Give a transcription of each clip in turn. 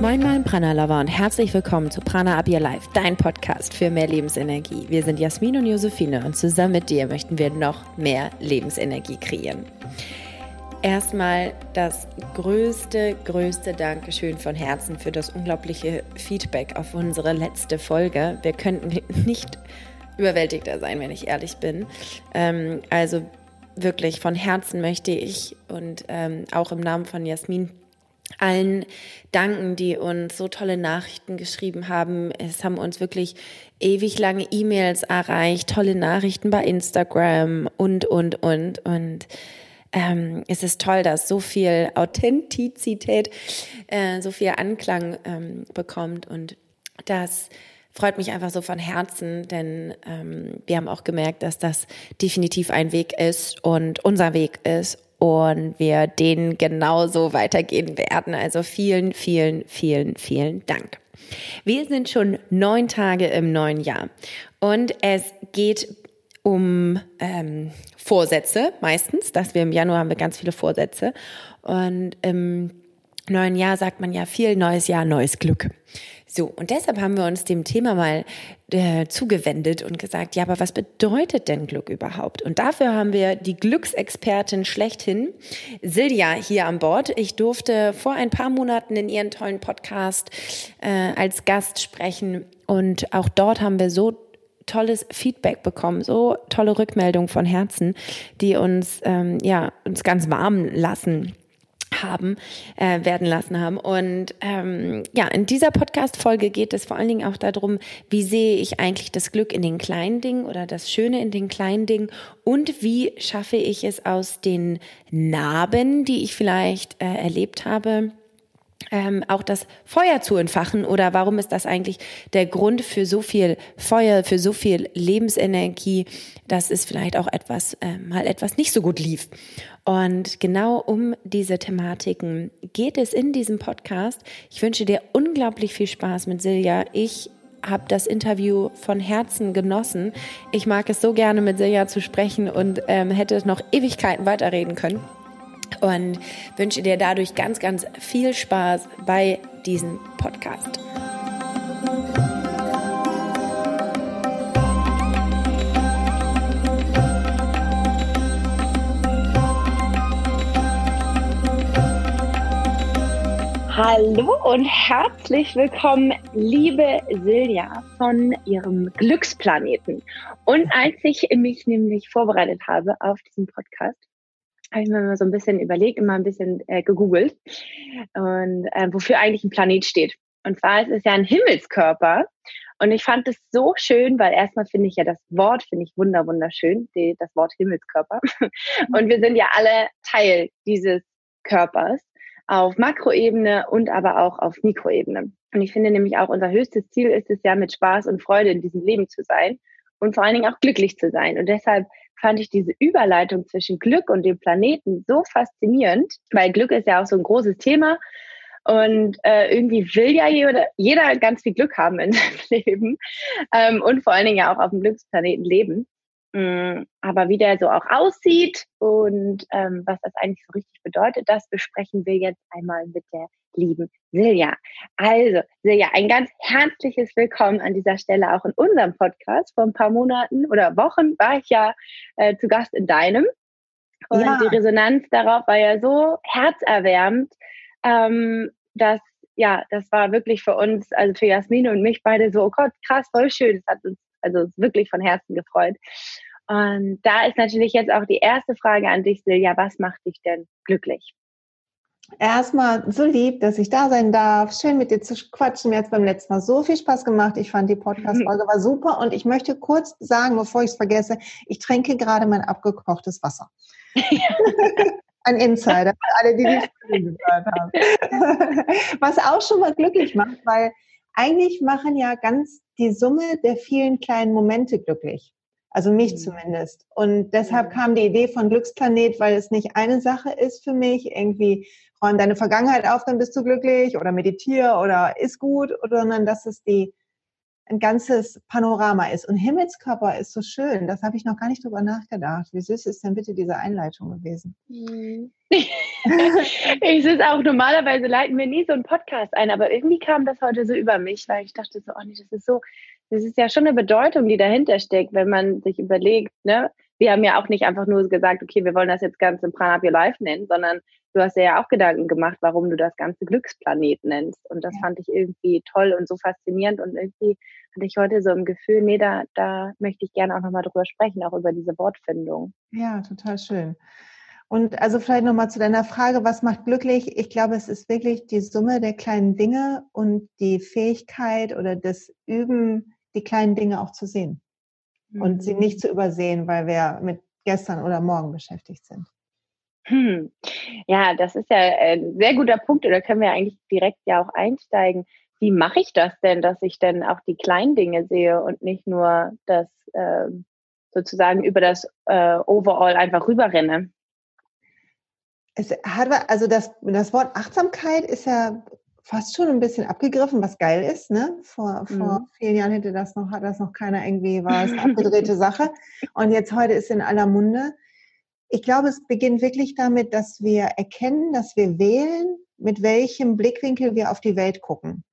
Moin Moin Prana Lover und herzlich willkommen zu Prana Up Your Life, dein Podcast für mehr Lebensenergie. Wir sind Jasmin und Josephine und zusammen mit dir möchten wir noch mehr Lebensenergie kreieren. Erstmal das größte, größte Dankeschön von Herzen für das unglaubliche Feedback auf unsere letzte Folge. Wir könnten nicht überwältigter sein, wenn ich ehrlich bin. Ähm, also wirklich von Herzen möchte ich und ähm, auch im Namen von Jasmin allen danken, die uns so tolle Nachrichten geschrieben haben. Es haben uns wirklich ewig lange E-Mails erreicht, tolle Nachrichten bei Instagram und, und, und. Und ähm, es ist toll, dass so viel Authentizität, äh, so viel Anklang ähm, bekommt. Und das freut mich einfach so von Herzen, denn ähm, wir haben auch gemerkt, dass das definitiv ein Weg ist und unser Weg ist und wir den genauso weitergehen werden. Also vielen, vielen, vielen, vielen Dank. Wir sind schon neun Tage im neuen Jahr und es geht um ähm, Vorsätze meistens, dass wir im Januar haben wir ganz viele Vorsätze und im neuen Jahr sagt man ja viel neues Jahr, neues Glück. So, und deshalb haben wir uns dem Thema mal äh, zugewendet und gesagt, ja, aber was bedeutet denn Glück überhaupt? Und dafür haben wir die Glücksexpertin schlechthin, Silja, hier an Bord. Ich durfte vor ein paar Monaten in ihren tollen Podcast äh, als Gast sprechen und auch dort haben wir so tolles Feedback bekommen, so tolle Rückmeldungen von Herzen, die uns ähm, ja uns ganz warm lassen haben, äh, werden lassen haben. Und ähm, ja, in dieser Podcast-Folge geht es vor allen Dingen auch darum, wie sehe ich eigentlich das Glück in den kleinen Dingen oder das Schöne in den kleinen Dingen und wie schaffe ich es aus den Narben, die ich vielleicht äh, erlebt habe, ähm, auch das Feuer zu entfachen oder warum ist das eigentlich der Grund für so viel Feuer, für so viel Lebensenergie, dass es vielleicht auch etwas äh, mal etwas nicht so gut lief. Und genau um diese Thematiken geht es in diesem Podcast. Ich wünsche dir unglaublich viel Spaß mit Silja. Ich habe das Interview von Herzen genossen. Ich mag es so gerne mit Silja zu sprechen und ähm, hätte noch Ewigkeiten weiterreden können und wünsche dir dadurch ganz, ganz viel Spaß bei diesem Podcast. Hallo und herzlich willkommen, liebe Silja von ihrem Glücksplaneten. Und als ich mich nämlich vorbereitet habe auf diesen Podcast, habe ich mir mal so ein bisschen überlegt, immer ein bisschen äh, gegoogelt und äh, wofür eigentlich ein Planet steht. Und zwar ist es ja ein Himmelskörper. Und ich fand es so schön, weil erstmal finde ich ja das Wort, finde ich wunder, wunderschön, die, das Wort Himmelskörper. Und wir sind ja alle Teil dieses Körpers auf Makroebene und aber auch auf Mikroebene. Und ich finde nämlich auch unser höchstes Ziel ist es ja, mit Spaß und Freude in diesem Leben zu sein und vor allen Dingen auch glücklich zu sein. Und deshalb fand ich diese Überleitung zwischen Glück und dem Planeten so faszinierend, weil Glück ist ja auch so ein großes Thema. Und äh, irgendwie will ja jeder, jeder ganz viel Glück haben in seinem Leben ähm, und vor allen Dingen ja auch auf dem Glücksplaneten leben. Mm, aber wie der so auch aussieht und ähm, was das eigentlich so richtig bedeutet, das besprechen wir jetzt einmal mit der lieben Silja. Also, Silja, ein ganz herzliches Willkommen an dieser Stelle auch in unserem Podcast. Vor ein paar Monaten oder Wochen war ich ja äh, zu Gast in deinem. Und ja. die Resonanz darauf war ja so herzerwärmend, ähm, dass ja, das war wirklich für uns, also für Jasmine und mich beide so, oh Gott, krass, voll schön. Das hat uns also wirklich von Herzen gefreut. Und da ist natürlich jetzt auch die erste Frage an dich, Silja, was macht dich denn glücklich? Erstmal so lieb, dass ich da sein darf. Schön mit dir zu quatschen. Mir hat es beim letzten Mal so viel Spaß gemacht. Ich fand die Podcast-Folge war super. Und ich möchte kurz sagen, bevor ich es vergesse, ich trinke gerade mein abgekochtes Wasser. Ein Insider für alle, die die Folge gehört haben. Was auch schon mal glücklich macht, weil eigentlich machen ja ganz die Summe der vielen kleinen Momente glücklich. Also mich mhm. zumindest. Und deshalb kam die Idee von Glücksplanet, weil es nicht eine Sache ist für mich, irgendwie räum deine Vergangenheit auf, dann bist du glücklich oder meditiere oder ist gut, sondern dass es die ein ganzes Panorama ist. Und Himmelskörper ist so schön. Das habe ich noch gar nicht drüber nachgedacht. Wie süß ist denn bitte diese Einleitung gewesen? Mhm. ich es auch, normalerweise leiten wir nie so einen Podcast ein, aber irgendwie kam das heute so über mich, weil ich dachte so, oh nee, das ist so, das ist ja schon eine Bedeutung, die dahinter steckt, wenn man sich überlegt, ne? Wir haben ja auch nicht einfach nur gesagt, okay, wir wollen das jetzt Ganze Prana Up Your Life nennen, sondern du hast ja auch Gedanken gemacht, warum du das Ganze Glücksplanet nennst. Und das ja. fand ich irgendwie toll und so faszinierend. Und irgendwie hatte ich heute so ein Gefühl, nee, da, da möchte ich gerne auch nochmal drüber sprechen, auch über diese Wortfindung. Ja, total schön. Und also vielleicht nochmal zu deiner Frage, was macht glücklich? Ich glaube, es ist wirklich die Summe der kleinen Dinge und die Fähigkeit oder das Üben, die kleinen Dinge auch zu sehen. Mhm. Und sie nicht mhm. zu übersehen, weil wir mit gestern oder morgen beschäftigt sind. Hm. Ja, das ist ja ein sehr guter Punkt, oder können wir eigentlich direkt ja auch einsteigen. Wie mache ich das denn, dass ich denn auch die kleinen Dinge sehe und nicht nur das äh, sozusagen über das äh, Overall einfach rüberrenne? Es hat, also das, das Wort Achtsamkeit ist ja fast schon ein bisschen abgegriffen, was geil ist. Ne? Vor, mhm. vor vielen Jahren hätte das noch, hat das noch keiner irgendwie, war es eine abgedrehte Sache. Und jetzt heute ist in aller Munde. Ich glaube, es beginnt wirklich damit, dass wir erkennen, dass wir wählen, mit welchem Blickwinkel wir auf die Welt gucken.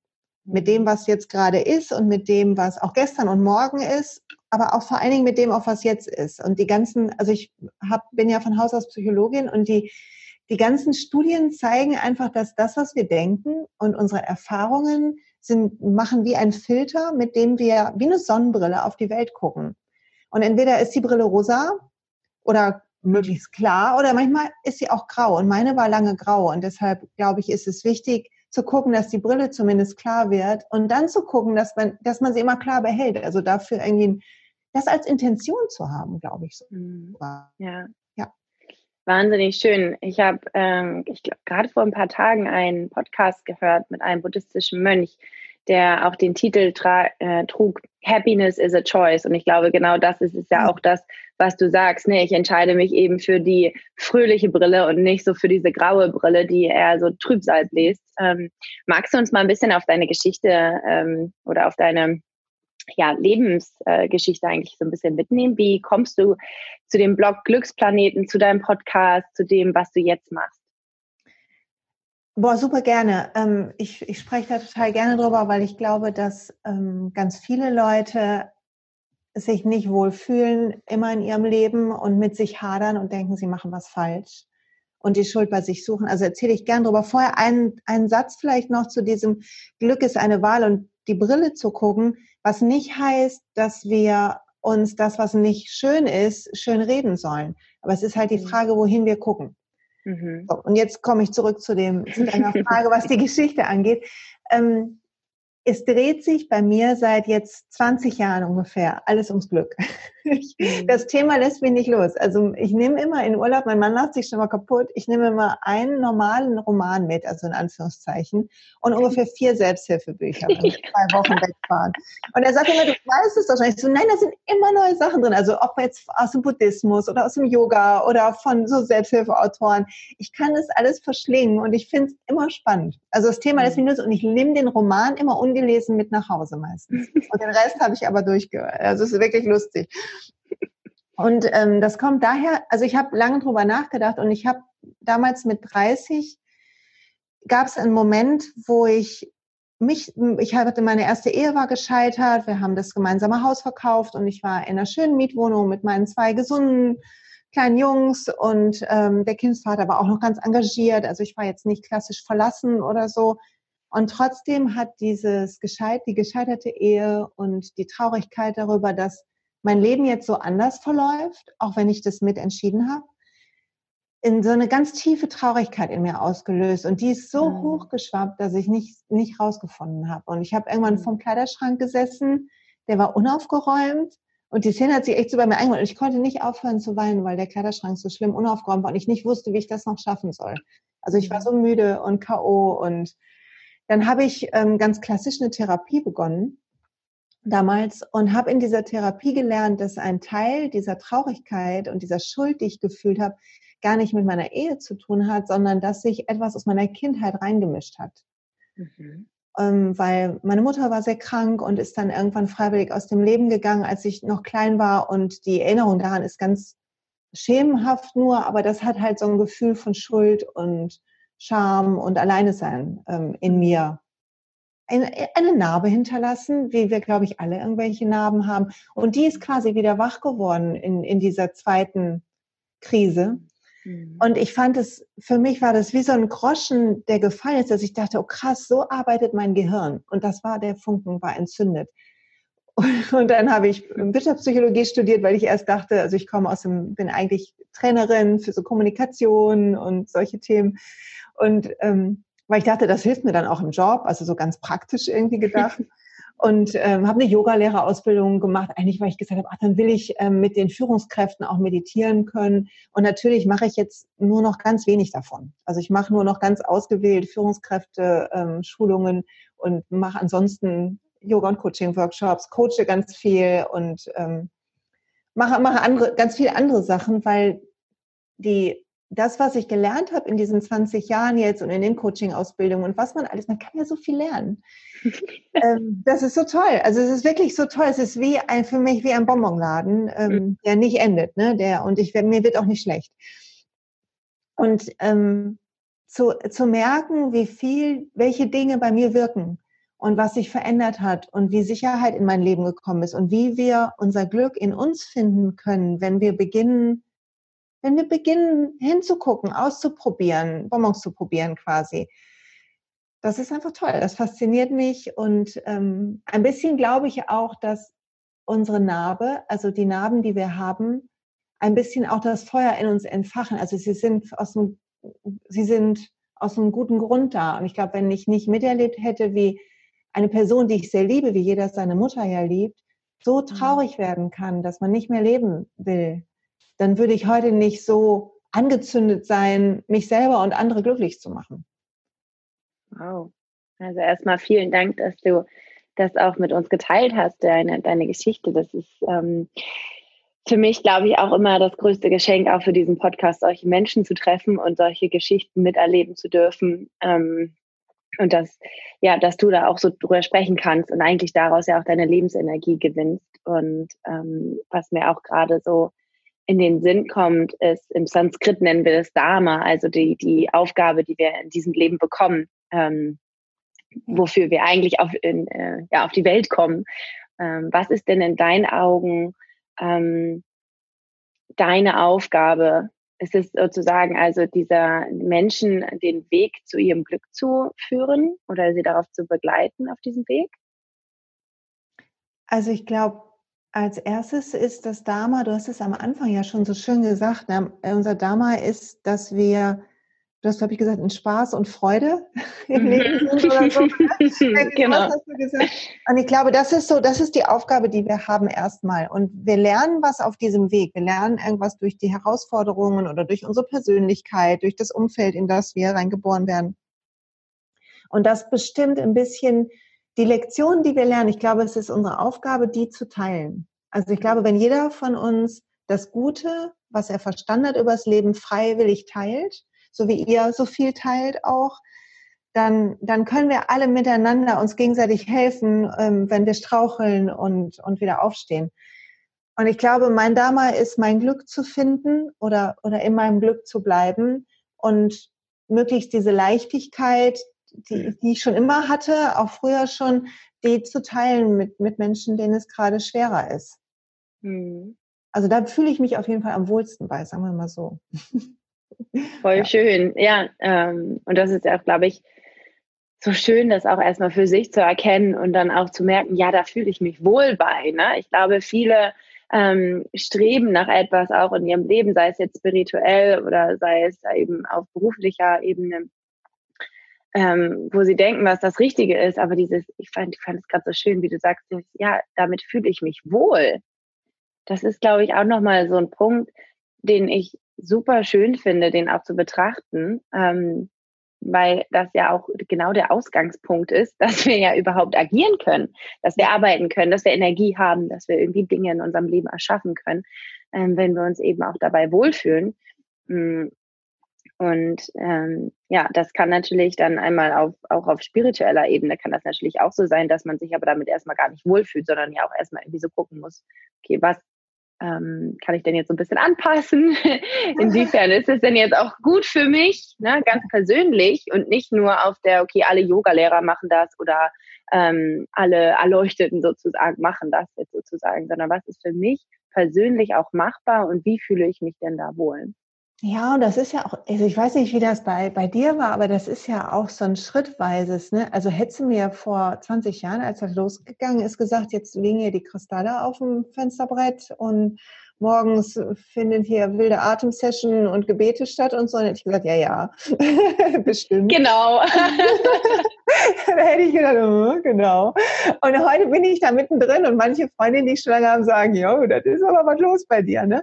Mit dem, was jetzt gerade ist und mit dem, was auch gestern und morgen ist, aber auch vor allen Dingen mit dem, auf was jetzt ist. Und die ganzen, also ich hab, bin ja von Haus aus Psychologin und die, die ganzen Studien zeigen einfach, dass das, was wir denken und unsere Erfahrungen sind, machen wie ein Filter, mit dem wir wie eine Sonnenbrille auf die Welt gucken. Und entweder ist die Brille rosa oder möglichst klar oder manchmal ist sie auch grau und meine war lange grau und deshalb glaube ich, ist es wichtig zu gucken, dass die Brille zumindest klar wird und dann zu gucken, dass man, dass man sie immer klar behält. Also dafür irgendwie das als Intention zu haben, glaube ich. So. Mhm. Ja. Wahnsinnig schön. Ich habe ähm, ich glaub, gerade vor ein paar Tagen einen Podcast gehört mit einem buddhistischen Mönch, der auch den Titel äh, trug, Happiness is a Choice. Und ich glaube, genau das ist, ist ja auch das, was du sagst. Nee, ich entscheide mich eben für die fröhliche Brille und nicht so für diese graue Brille, die eher so Trübsal bläst. Ähm, magst du uns mal ein bisschen auf deine Geschichte ähm, oder auf deine ja, Lebensgeschichte äh, eigentlich so ein bisschen mitnehmen? Wie kommst du zu dem Blog Glücksplaneten, zu deinem Podcast, zu dem, was du jetzt machst? Boah, super gerne. Ähm, ich, ich spreche da total gerne drüber, weil ich glaube, dass ähm, ganz viele Leute sich nicht wohlfühlen immer in ihrem Leben und mit sich hadern und denken, sie machen was falsch und die Schuld bei sich suchen. Also erzähle ich gern drüber. Vorher einen, einen Satz vielleicht noch zu diesem Glück ist eine Wahl und die Brille zu gucken, was nicht heißt, dass wir uns das, was nicht schön ist, schön reden sollen. Aber es ist halt die mhm. Frage, wohin wir gucken. Mhm. So, und jetzt komme ich zurück zu, dem, zu deiner Frage, was die Geschichte angeht. Ähm, es dreht sich bei mir seit jetzt 20 Jahren ungefähr alles ums Glück. Mhm. das Thema lässt mich nicht los. Also ich nehme immer in Urlaub, mein Mann macht sich schon mal kaputt, ich nehme immer einen normalen Roman mit, also in Anführungszeichen, und ungefähr vier Selbsthilfebücher, wenn wir zwei Wochen wegfahren. Und er sagt immer, du weißt es doch schon. Ich so, nein, da sind immer neue Sachen drin. Also ob jetzt aus dem Buddhismus oder aus dem Yoga oder von so Selbsthilfeautoren. Ich kann das alles verschlingen und ich finde es immer spannend. Also das Thema lässt mich los und ich nehme den Roman immer ungelesen mit nach Hause meistens. Und den Rest habe ich aber durchgehört. Also es ist wirklich lustig. Und ähm, das kommt daher, also ich habe lange drüber nachgedacht und ich habe damals mit 30 gab es einen Moment, wo ich mich, ich hatte meine erste Ehe war gescheitert, wir haben das gemeinsame Haus verkauft und ich war in einer schönen Mietwohnung mit meinen zwei gesunden kleinen Jungs und ähm, der Kindsvater war auch noch ganz engagiert. Also ich war jetzt nicht klassisch verlassen oder so. Und trotzdem hat dieses gescheit, die gescheiterte Ehe und die Traurigkeit darüber, dass mein Leben jetzt so anders verläuft, auch wenn ich das mit entschieden habe, in so eine ganz tiefe Traurigkeit in mir ausgelöst. Und die ist so mhm. hochgeschwappt, dass ich nicht, nicht rausgefunden habe. Und ich habe irgendwann vom Kleiderschrank gesessen, der war unaufgeräumt. Und die Szene hat sich echt so bei mir eingeholt. Und ich konnte nicht aufhören zu weinen, weil der Kleiderschrank so schlimm unaufgeräumt war und ich nicht wusste, wie ich das noch schaffen soll. Also ich war so müde und K.O. Und dann habe ich ähm, ganz klassisch eine Therapie begonnen damals und habe in dieser Therapie gelernt, dass ein Teil dieser Traurigkeit und dieser Schuld, die ich gefühlt habe, gar nicht mit meiner Ehe zu tun hat, sondern dass sich etwas aus meiner Kindheit reingemischt hat. Mhm. Ähm, weil meine Mutter war sehr krank und ist dann irgendwann freiwillig aus dem Leben gegangen, als ich noch klein war und die Erinnerung daran ist ganz schemenhaft nur, aber das hat halt so ein Gefühl von Schuld und Scham und Alleinesein ähm, in mir eine, eine Narbe hinterlassen, wie wir, glaube ich, alle irgendwelche Narben haben. Und die ist quasi wieder wach geworden in, in dieser zweiten Krise. Mhm. Und ich fand es, für mich war das wie so ein Groschen, der gefallen ist, dass ich dachte, oh krass, so arbeitet mein Gehirn. Und das war, der Funken war entzündet. Und dann habe ich Wirtschaftspsychologie studiert, weil ich erst dachte, also ich komme aus dem, bin eigentlich Trainerin für so Kommunikation und solche Themen. Und ähm, weil ich dachte, das hilft mir dann auch im Job, also so ganz praktisch irgendwie gedacht. Und ähm, habe eine Yogalehrerausbildung gemacht, eigentlich weil ich gesagt habe, ach, dann will ich ähm, mit den Führungskräften auch meditieren können. Und natürlich mache ich jetzt nur noch ganz wenig davon. Also ich mache nur noch ganz ausgewählt Führungskräfte, ähm, Schulungen und mache ansonsten Yoga- und Coaching-Workshops, coache ganz viel und ähm, mache, mache andere, ganz viele andere Sachen, weil die das, was ich gelernt habe in diesen 20 Jahren jetzt und in den Coaching-Ausbildungen und was man alles, man kann ja so viel lernen. ähm, das ist so toll. Also es ist wirklich so toll. Es ist wie ein, für mich wie ein Bonbonladen, ähm, mhm. der nicht endet, ne? Der, und ich, mir wird auch nicht schlecht. Und ähm, zu, zu merken, wie viel, welche Dinge bei mir wirken und was sich verändert hat und wie Sicherheit in mein Leben gekommen ist und wie wir unser Glück in uns finden können, wenn wir beginnen, wenn wir beginnen hinzugucken, auszuprobieren, Bonbons zu probieren quasi. Das ist einfach toll, das fasziniert mich und ähm, ein bisschen glaube ich auch, dass unsere Narbe, also die Narben, die wir haben, ein bisschen auch das Feuer in uns entfachen. Also sie sind aus einem, sie sind aus einem guten Grund da. Und ich glaube, wenn ich nicht miterlebt hätte, wie eine Person, die ich sehr liebe, wie jeder seine Mutter ja liebt, so mhm. traurig werden kann, dass man nicht mehr leben will, dann würde ich heute nicht so angezündet sein, mich selber und andere glücklich zu machen. Wow. Also erstmal vielen Dank, dass du das auch mit uns geteilt hast, deine, deine Geschichte. Das ist ähm, für mich, glaube ich, auch immer das größte Geschenk, auch für diesen Podcast, solche Menschen zu treffen und solche Geschichten miterleben zu dürfen. Ähm, und dass, ja, dass du da auch so drüber sprechen kannst und eigentlich daraus ja auch deine Lebensenergie gewinnst. Und ähm, was mir auch gerade so in den Sinn kommt, ist, im Sanskrit nennen wir das Dharma, also die, die Aufgabe, die wir in diesem Leben bekommen, ähm, wofür wir eigentlich auf, in, äh, ja, auf die Welt kommen. Ähm, was ist denn in deinen Augen ähm, deine Aufgabe? Ist es sozusagen also dieser Menschen den Weg zu ihrem Glück zu führen oder sie darauf zu begleiten auf diesem Weg? Also ich glaube, als erstes ist das Dharma, du hast es am Anfang ja schon so schön gesagt, ne? unser Dharma ist, dass wir, du hast, glaube ich, gesagt, in Spaß und Freude im mhm. Leben sind oder so. Ne? genau. Und ich glaube, das ist so, das ist die Aufgabe, die wir haben erstmal. Und wir lernen was auf diesem Weg. Wir lernen irgendwas durch die Herausforderungen oder durch unsere Persönlichkeit, durch das Umfeld, in das wir reingeboren werden. Und das bestimmt ein bisschen die Lektionen, die wir lernen, ich glaube, es ist unsere Aufgabe, die zu teilen. Also ich glaube, wenn jeder von uns das Gute, was er verstanden hat über das Leben, freiwillig teilt, so wie ihr so viel teilt auch, dann, dann können wir alle miteinander uns gegenseitig helfen, ähm, wenn wir straucheln und, und wieder aufstehen. Und ich glaube, mein Dharma ist, mein Glück zu finden oder, oder in meinem Glück zu bleiben und möglichst diese Leichtigkeit, die, die ich schon immer hatte, auch früher schon, die zu teilen mit, mit Menschen, denen es gerade schwerer ist. Mhm. Also da fühle ich mich auf jeden Fall am wohlsten bei, sagen wir mal so. Voll ja. schön, ja. Ähm, und das ist ja auch, glaube ich, so schön, das auch erstmal für sich zu erkennen und dann auch zu merken, ja, da fühle ich mich wohl bei. Ne? Ich glaube, viele ähm, streben nach etwas auch in ihrem Leben, sei es jetzt spirituell oder sei es eben auf beruflicher Ebene ähm, wo sie denken, was das Richtige ist. Aber dieses, ich fand, ich fand es gerade so schön, wie du sagst, ja, damit fühle ich mich wohl. Das ist, glaube ich, auch nochmal so ein Punkt, den ich super schön finde, den auch zu betrachten, ähm, weil das ja auch genau der Ausgangspunkt ist, dass wir ja überhaupt agieren können, dass wir arbeiten können, dass wir Energie haben, dass wir irgendwie Dinge in unserem Leben erschaffen können, ähm, wenn wir uns eben auch dabei wohlfühlen. Mm, und ähm, ja, das kann natürlich dann einmal auf, auch auf spiritueller Ebene kann das natürlich auch so sein, dass man sich aber damit erstmal gar nicht wohlfühlt, sondern ja auch erstmal irgendwie so gucken muss, okay, was, ähm, kann ich denn jetzt so ein bisschen anpassen? Inwiefern ist es denn jetzt auch gut für mich, ne, ganz persönlich und nicht nur auf der, okay, alle Yogalehrer machen das oder ähm, alle Erleuchteten sozusagen machen das jetzt sozusagen, sondern was ist für mich persönlich auch machbar und wie fühle ich mich denn da wohl? Ja, und das ist ja auch, also ich weiß nicht, wie das bei, bei dir war, aber das ist ja auch so ein schrittweises, ne? Also hättest du mir vor 20 Jahren, als das losgegangen ist, gesagt, jetzt liegen hier die Kristalle auf dem Fensterbrett und morgens finden hier wilde Atemsession und Gebete statt und so. Und hätte ich gesagt, ja, ja, bestimmt. Genau. da hätte ich gedacht, oh, genau. Und heute bin ich da mittendrin und manche Freundinnen, die ich schon lange haben, sagen, jo, das ist aber was los bei dir, ne?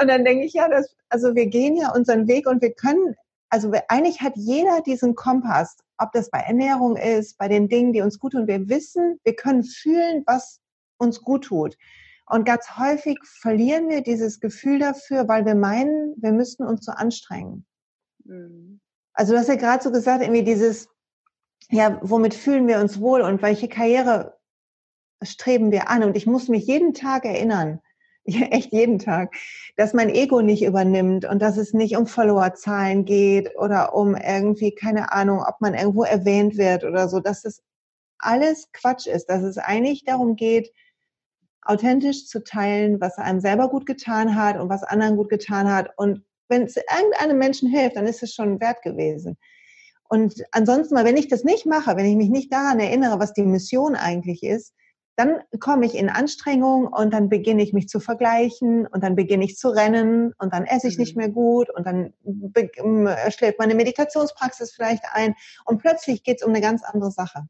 Und dann denke ich, ja, das, also wir gehen ja unseren Weg und wir können, also eigentlich hat jeder diesen Kompass, ob das bei Ernährung ist, bei den Dingen, die uns gut tun. Wir wissen, wir können fühlen, was uns gut tut. Und ganz häufig verlieren wir dieses Gefühl dafür, weil wir meinen, wir müssten uns so anstrengen. Mhm. Also du hast ja gerade so gesagt, irgendwie dieses, ja, womit fühlen wir uns wohl und welche Karriere streben wir an? Und ich muss mich jeden Tag erinnern, echt jeden Tag, dass mein Ego nicht übernimmt und dass es nicht um Followerzahlen geht oder um irgendwie, keine Ahnung, ob man irgendwo erwähnt wird oder so, dass das alles Quatsch ist, dass es eigentlich darum geht, authentisch zu teilen, was einem selber gut getan hat und was anderen gut getan hat. Und wenn es irgendeinem Menschen hilft, dann ist es schon wert gewesen. Und ansonsten mal, wenn ich das nicht mache, wenn ich mich nicht daran erinnere, was die Mission eigentlich ist, dann komme ich in Anstrengung und dann beginne ich mich zu vergleichen und dann beginne ich zu rennen und dann esse ich nicht mhm. mehr gut und dann schlägt meine Meditationspraxis vielleicht ein und plötzlich geht es um eine ganz andere Sache.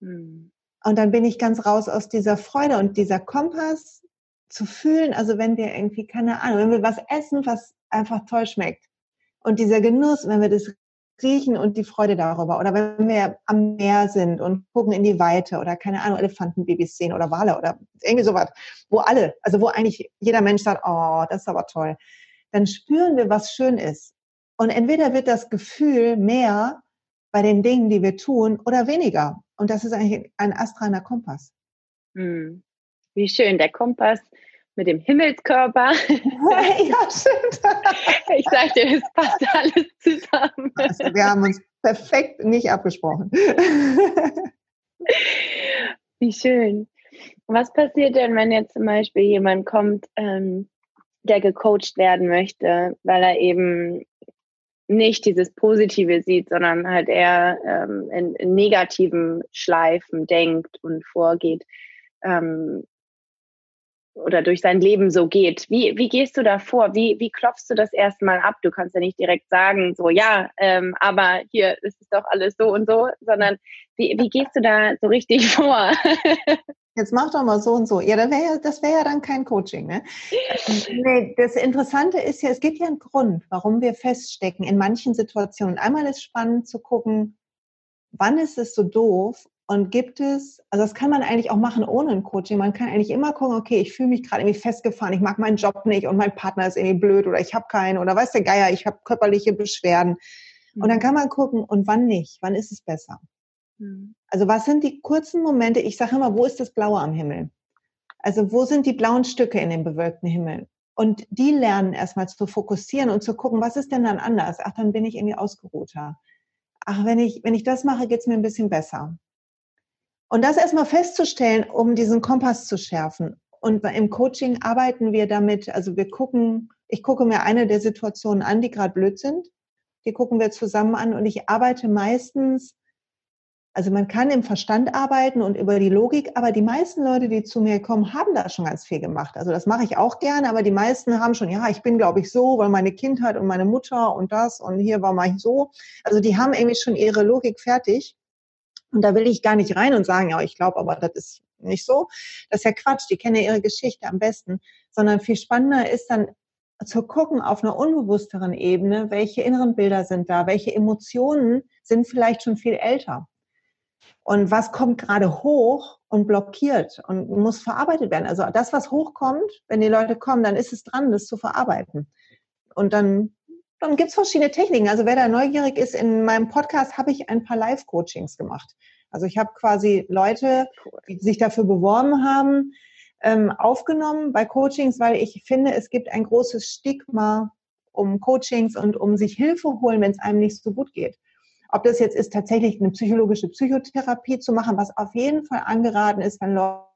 Mhm. Und dann bin ich ganz raus aus dieser Freude und dieser Kompass zu fühlen. Also wenn wir irgendwie, keine Ahnung, wenn wir was essen, was einfach toll schmeckt. Und dieser Genuss, wenn wir das riechen und die Freude darüber. Oder wenn wir am Meer sind und gucken in die Weite oder keine Ahnung, Elefantenbabys sehen oder Wale oder irgendwie sowas, wo alle, also wo eigentlich jeder Mensch sagt, oh, das ist aber toll. Dann spüren wir, was schön ist. Und entweder wird das Gefühl mehr bei den Dingen, die wir tun, oder weniger. Und das ist eigentlich ein astraler Kompass. Hm. Wie schön, der Kompass mit dem Himmelskörper. ja, stimmt. Ich sag dir, es passt alles zusammen. Also wir haben uns perfekt nicht abgesprochen. Wie schön. Was passiert denn, wenn jetzt zum Beispiel jemand kommt, ähm, der gecoacht werden möchte, weil er eben nicht dieses Positive sieht, sondern halt eher ähm, in, in, negativen Schleifen denkt und vorgeht ähm, oder durch sein Leben so geht. Wie, wie gehst du da vor? Wie, wie klopfst du das erstmal ab? Du kannst ja nicht direkt sagen, so ja, ähm, aber hier ist es doch alles so und so, sondern wie, wie gehst du da so richtig vor? Jetzt mach doch mal so und so. Ja, das wäre ja, das wäre ja dann kein Coaching, ne? nee, das Interessante ist ja, es gibt ja einen Grund, warum wir feststecken in manchen Situationen. Einmal ist spannend zu gucken, wann ist es so doof und gibt es, also das kann man eigentlich auch machen ohne ein Coaching. Man kann eigentlich immer gucken, okay, ich fühle mich gerade irgendwie festgefahren, ich mag meinen Job nicht und mein Partner ist irgendwie blöd oder ich habe keinen oder weiß der Geier, ich habe körperliche Beschwerden. Und dann mhm. kann man gucken, und wann nicht, wann ist es besser. Mhm. Also was sind die kurzen Momente? Ich sage immer, wo ist das Blaue am Himmel? Also wo sind die blauen Stücke in dem bewölkten Himmel? Und die lernen erstmal zu fokussieren und zu gucken, was ist denn dann anders? Ach, dann bin ich irgendwie ausgeruhter. Ach, wenn ich, wenn ich das mache, geht's mir ein bisschen besser. Und das erstmal festzustellen, um diesen Kompass zu schärfen. Und im Coaching arbeiten wir damit, also wir gucken, ich gucke mir eine der Situationen an, die gerade blöd sind. Die gucken wir zusammen an und ich arbeite meistens also man kann im Verstand arbeiten und über die Logik, aber die meisten Leute, die zu mir kommen, haben da schon ganz viel gemacht. Also das mache ich auch gerne, aber die meisten haben schon, ja, ich bin, glaube ich, so, weil meine Kindheit und meine Mutter und das und hier war mal so. Also die haben irgendwie schon ihre Logik fertig. Und da will ich gar nicht rein und sagen, ja, ich glaube, aber das ist nicht so. Das ist ja Quatsch, die kennen ja ihre Geschichte am besten. Sondern viel spannender ist dann zu gucken auf einer unbewussteren Ebene, welche inneren Bilder sind da, welche Emotionen sind vielleicht schon viel älter. Und was kommt gerade hoch und blockiert und muss verarbeitet werden? Also das, was hochkommt, wenn die Leute kommen, dann ist es dran, das zu verarbeiten. Und dann, dann gibt es verschiedene Techniken. Also wer da neugierig ist, in meinem Podcast habe ich ein paar Live-Coachings gemacht. Also ich habe quasi Leute, die sich dafür beworben haben, ähm, aufgenommen bei Coachings, weil ich finde, es gibt ein großes Stigma um Coachings und um sich Hilfe holen, wenn es einem nicht so gut geht. Ob das jetzt ist, tatsächlich eine psychologische Psychotherapie zu machen, was auf jeden Fall angeraten ist, wenn Leute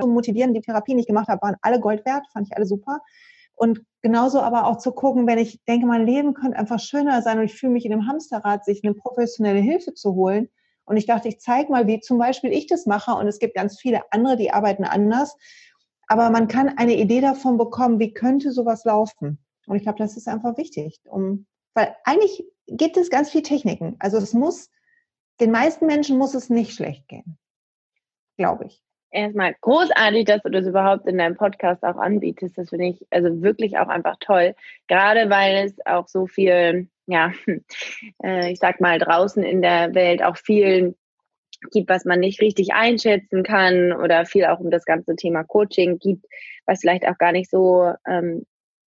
motivieren, die Therapie nicht gemacht haben, waren alle Gold wert, fand ich alle super. Und genauso aber auch zu gucken, wenn ich denke, mein Leben könnte einfach schöner sein und ich fühle mich in einem Hamsterrad, sich eine professionelle Hilfe zu holen. Und ich dachte, ich zeige mal, wie zum Beispiel ich das mache. Und es gibt ganz viele andere, die arbeiten anders. Aber man kann eine Idee davon bekommen, wie könnte sowas laufen. Und ich glaube, das ist einfach wichtig, um, weil eigentlich gibt es ganz viele Techniken. Also es muss, den meisten Menschen muss es nicht schlecht gehen. Glaube ich erstmal großartig, dass du das überhaupt in deinem Podcast auch anbietest. Das finde ich also wirklich auch einfach toll. Gerade weil es auch so viel, ja, äh, ich sag mal, draußen in der Welt auch viel gibt, was man nicht richtig einschätzen kann oder viel auch um das ganze Thema Coaching gibt, was vielleicht auch gar nicht so ähm,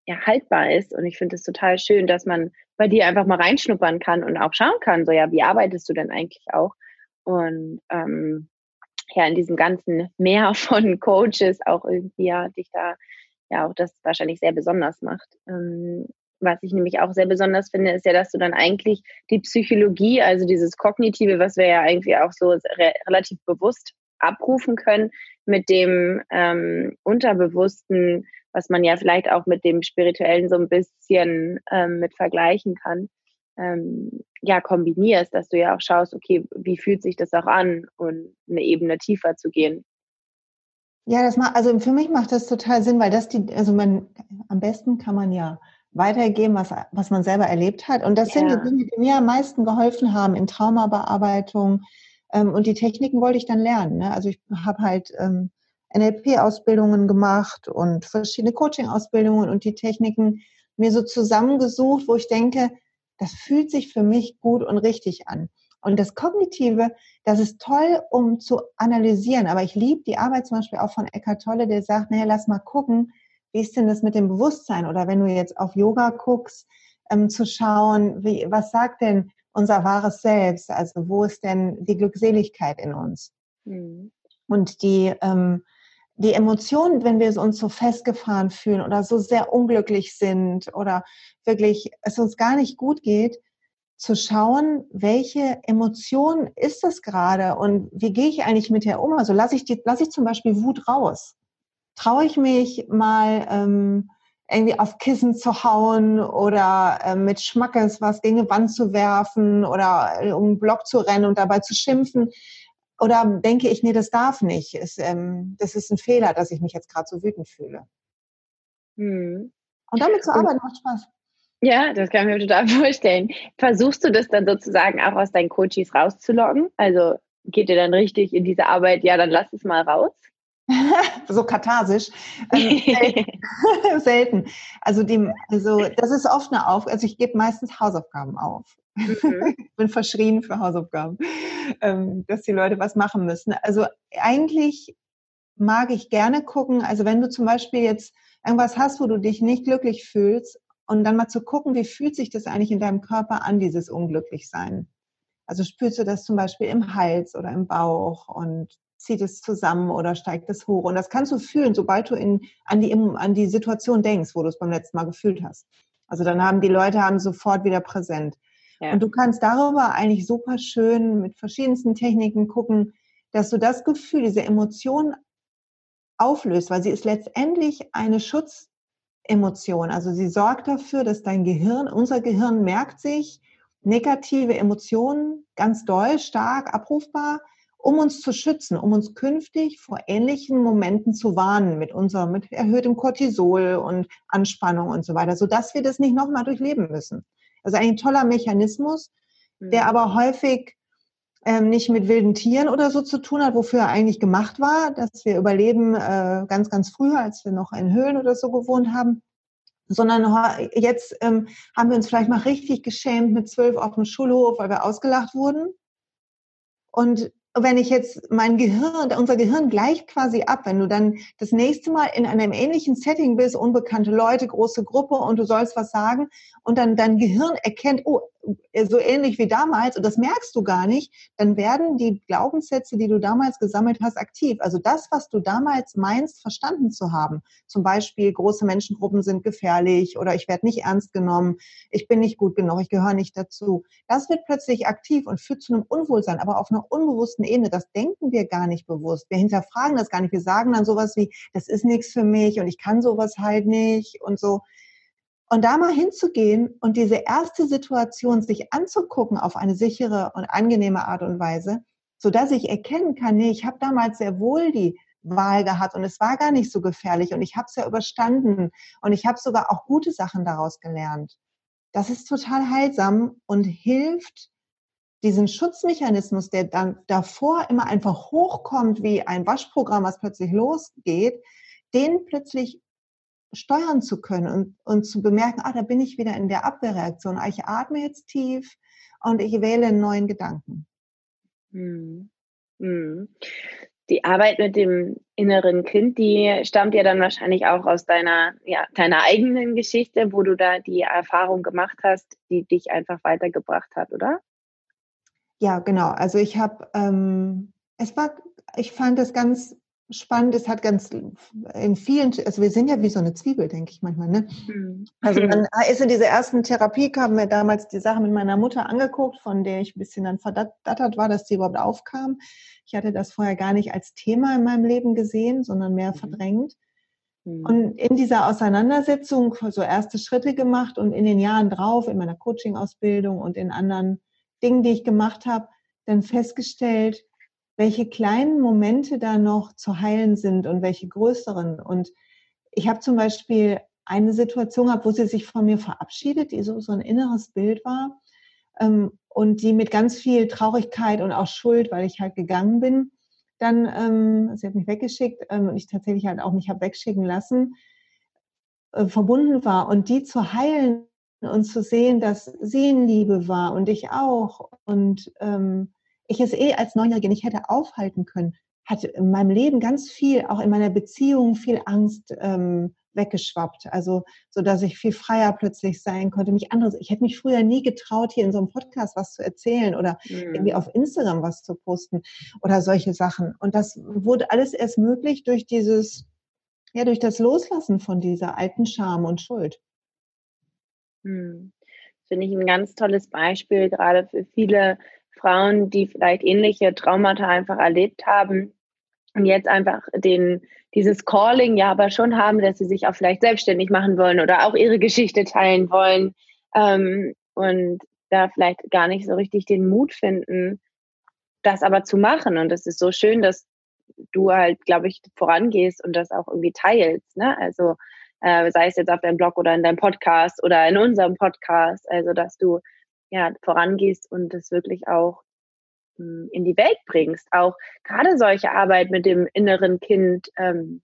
ja, haltbar ist. Und ich finde es total schön, dass man bei dir einfach mal reinschnuppern kann und auch schauen kann, so ja, wie arbeitest du denn eigentlich auch? Und ähm, ja in diesem ganzen Meer von Coaches auch irgendwie ja dich da ja auch das wahrscheinlich sehr besonders macht. Ähm, was ich nämlich auch sehr besonders finde, ist ja, dass du dann eigentlich die Psychologie, also dieses Kognitive, was wir ja irgendwie auch so re relativ bewusst abrufen können, mit dem ähm, Unterbewussten, was man ja vielleicht auch mit dem Spirituellen so ein bisschen ähm, mit vergleichen kann, ähm, ja kombinierst, dass du ja auch schaust, okay, wie fühlt sich das auch an und eine Ebene tiefer zu gehen. Ja, das macht, also für mich macht das total Sinn, weil das die, also man, am besten kann man ja weitergeben, was, was man selber erlebt hat. Und das ja. sind die Dinge, die mir am meisten geholfen haben in Traumabearbeitung. Ähm, und die Techniken wollte ich dann lernen. Ne? Also ich habe halt ähm, NLP-Ausbildungen gemacht und verschiedene Coaching-Ausbildungen und die Techniken mir so zusammengesucht, wo ich denke, das fühlt sich für mich gut und richtig an. Und das Kognitive, das ist toll, um zu analysieren. Aber ich liebe die Arbeit zum Beispiel auch von Eckhart Tolle, der sagt, naja, lass mal gucken, wie ist denn das mit dem Bewusstsein? Oder wenn du jetzt auf Yoga guckst, ähm, zu schauen, wie, was sagt denn unser wahres Selbst? Also wo ist denn die Glückseligkeit in uns? Mhm. Und die, ähm, die Emotionen, wenn wir uns so festgefahren fühlen oder so sehr unglücklich sind oder wirklich es uns gar nicht gut geht, zu schauen, welche Emotion ist das gerade und wie gehe ich eigentlich mit der um? Also lasse ich, die, lasse ich zum Beispiel Wut raus. Traue ich mich mal ähm, irgendwie auf Kissen zu hauen oder äh, mit Schmackes was gegen die Wand zu werfen oder äh, um einen Block zu rennen und dabei zu schimpfen? Oder denke ich, nee, das darf nicht. Es, ähm, das ist ein Fehler, dass ich mich jetzt gerade so wütend fühle. Hm. Und damit zu arbeiten macht Spaß. Ja, das kann ich mir total vorstellen. Versuchst du das dann sozusagen auch aus deinen Coaches rauszuloggen? Also geht ihr dann richtig in diese Arbeit, ja, dann lass es mal raus? so katharsisch. Ähm, selten. Also, die, also das ist oft eine Aufgabe. Also ich gebe meistens Hausaufgaben auf. Mhm. ich bin verschrien für Hausaufgaben, ähm, dass die Leute was machen müssen. Also eigentlich mag ich gerne gucken, also wenn du zum Beispiel jetzt irgendwas hast, wo du dich nicht glücklich fühlst und dann mal zu gucken, wie fühlt sich das eigentlich in deinem Körper an, dieses Unglücklichsein. Also spürst du das zum Beispiel im Hals oder im Bauch und zieht es zusammen oder steigt es hoch. Und das kannst du fühlen, sobald du in, an, die, an die Situation denkst, wo du es beim letzten Mal gefühlt hast. Also dann haben die Leute haben sofort wieder präsent. Ja. Und du kannst darüber eigentlich super schön mit verschiedensten Techniken gucken, dass du das Gefühl, diese Emotion auflöst, weil sie ist letztendlich eine Schutzemotion. Also sie sorgt dafür, dass dein Gehirn, unser Gehirn merkt sich negative Emotionen ganz doll, stark abrufbar, um uns zu schützen, um uns künftig vor ähnlichen Momenten zu warnen mit unserem, mit erhöhtem Cortisol und Anspannung und so weiter, sodass wir das nicht nochmal durchleben müssen. Also ein toller Mechanismus, der mhm. aber häufig ähm, nicht mit wilden Tieren oder so zu tun hat, wofür er eigentlich gemacht war, dass wir überleben äh, ganz, ganz früher, als wir noch in Höhlen oder so gewohnt haben, sondern jetzt ähm, haben wir uns vielleicht mal richtig geschämt mit zwölf auf dem Schulhof, weil wir ausgelacht wurden. Und wenn ich jetzt mein Gehirn, unser Gehirn gleicht quasi ab, wenn du dann das nächste Mal in einem ähnlichen Setting bist, unbekannte Leute, große Gruppe und du sollst was sagen und dann dein Gehirn erkennt, oh, so ähnlich wie damals und das merkst du gar nicht, dann werden die Glaubenssätze, die du damals gesammelt hast, aktiv. Also das, was du damals meinst, verstanden zu haben. Zum Beispiel, große Menschengruppen sind gefährlich oder ich werde nicht ernst genommen, ich bin nicht gut genug, ich gehöre nicht dazu. Das wird plötzlich aktiv und führt zu einem Unwohlsein, aber auf einer unbewussten Ebene. Das denken wir gar nicht bewusst. Wir hinterfragen das gar nicht. Wir sagen dann sowas wie, das ist nichts für mich und ich kann sowas halt nicht und so. Und da mal hinzugehen und diese erste Situation sich anzugucken auf eine sichere und angenehme Art und Weise, so dass ich erkennen kann, nee, ich habe damals sehr wohl die Wahl gehabt und es war gar nicht so gefährlich und ich habe es ja überstanden und ich habe sogar auch gute Sachen daraus gelernt. Das ist total heilsam und hilft, diesen Schutzmechanismus, der dann davor immer einfach hochkommt wie ein Waschprogramm, was plötzlich losgeht, den plötzlich steuern zu können und, und zu bemerken, ah, da bin ich wieder in der Abwehrreaktion. Ah, ich atme jetzt tief und ich wähle einen neuen Gedanken. Hm. Hm. Die Arbeit mit dem inneren Kind, die stammt ja dann wahrscheinlich auch aus deiner, ja, deiner eigenen Geschichte, wo du da die Erfahrung gemacht hast, die dich einfach weitergebracht hat, oder? Ja, genau. Also ich habe, ähm, es war, ich fand es ganz spannend Es hat ganz in vielen, also wir sind ja wie so eine Zwiebel, denke ich manchmal, ne? Mhm. Also man ist in dieser ersten Therapie, haben wir damals die Sache mit meiner Mutter angeguckt, von der ich ein bisschen dann verdattert war, dass die überhaupt aufkam. Ich hatte das vorher gar nicht als Thema in meinem Leben gesehen, sondern mehr mhm. verdrängt. Mhm. Und in dieser Auseinandersetzung so erste Schritte gemacht und in den Jahren drauf, in meiner Coaching-Ausbildung und in anderen Dingen, die ich gemacht habe, dann festgestellt, welche kleinen Momente da noch zu heilen sind und welche größeren. Und ich habe zum Beispiel eine Situation gehabt, wo sie sich von mir verabschiedet, die so, so ein inneres Bild war ähm, und die mit ganz viel Traurigkeit und auch Schuld, weil ich halt gegangen bin, dann, ähm, sie hat mich weggeschickt ähm, und ich tatsächlich halt auch mich habe wegschicken lassen, äh, verbunden war. Und die zu heilen und zu sehen, dass sie in Liebe war und ich auch und ähm, ich es eh als Neunjährige nicht hätte aufhalten können, hat in meinem Leben ganz viel, auch in meiner Beziehung, viel Angst ähm, weggeschwappt. Also, so dass ich viel freier plötzlich sein konnte, mich anderes. Ich hätte mich früher nie getraut, hier in so einem Podcast was zu erzählen oder mhm. irgendwie auf Instagram was zu posten oder solche Sachen. Und das wurde alles erst möglich durch dieses, ja, durch das Loslassen von dieser alten Scham und Schuld. Mhm. Finde ich ein ganz tolles Beispiel, gerade für viele Frauen, die vielleicht ähnliche Traumata einfach erlebt haben und jetzt einfach den, dieses Calling ja aber schon haben, dass sie sich auch vielleicht selbstständig machen wollen oder auch ihre Geschichte teilen wollen ähm, und da vielleicht gar nicht so richtig den Mut finden, das aber zu machen. Und es ist so schön, dass du halt, glaube ich, vorangehst und das auch irgendwie teilst. Ne? Also äh, sei es jetzt auf deinem Blog oder in deinem Podcast oder in unserem Podcast, also dass du ja, vorangehst und das wirklich auch hm, in die Welt bringst. Auch gerade solche Arbeit mit dem inneren Kind, ähm,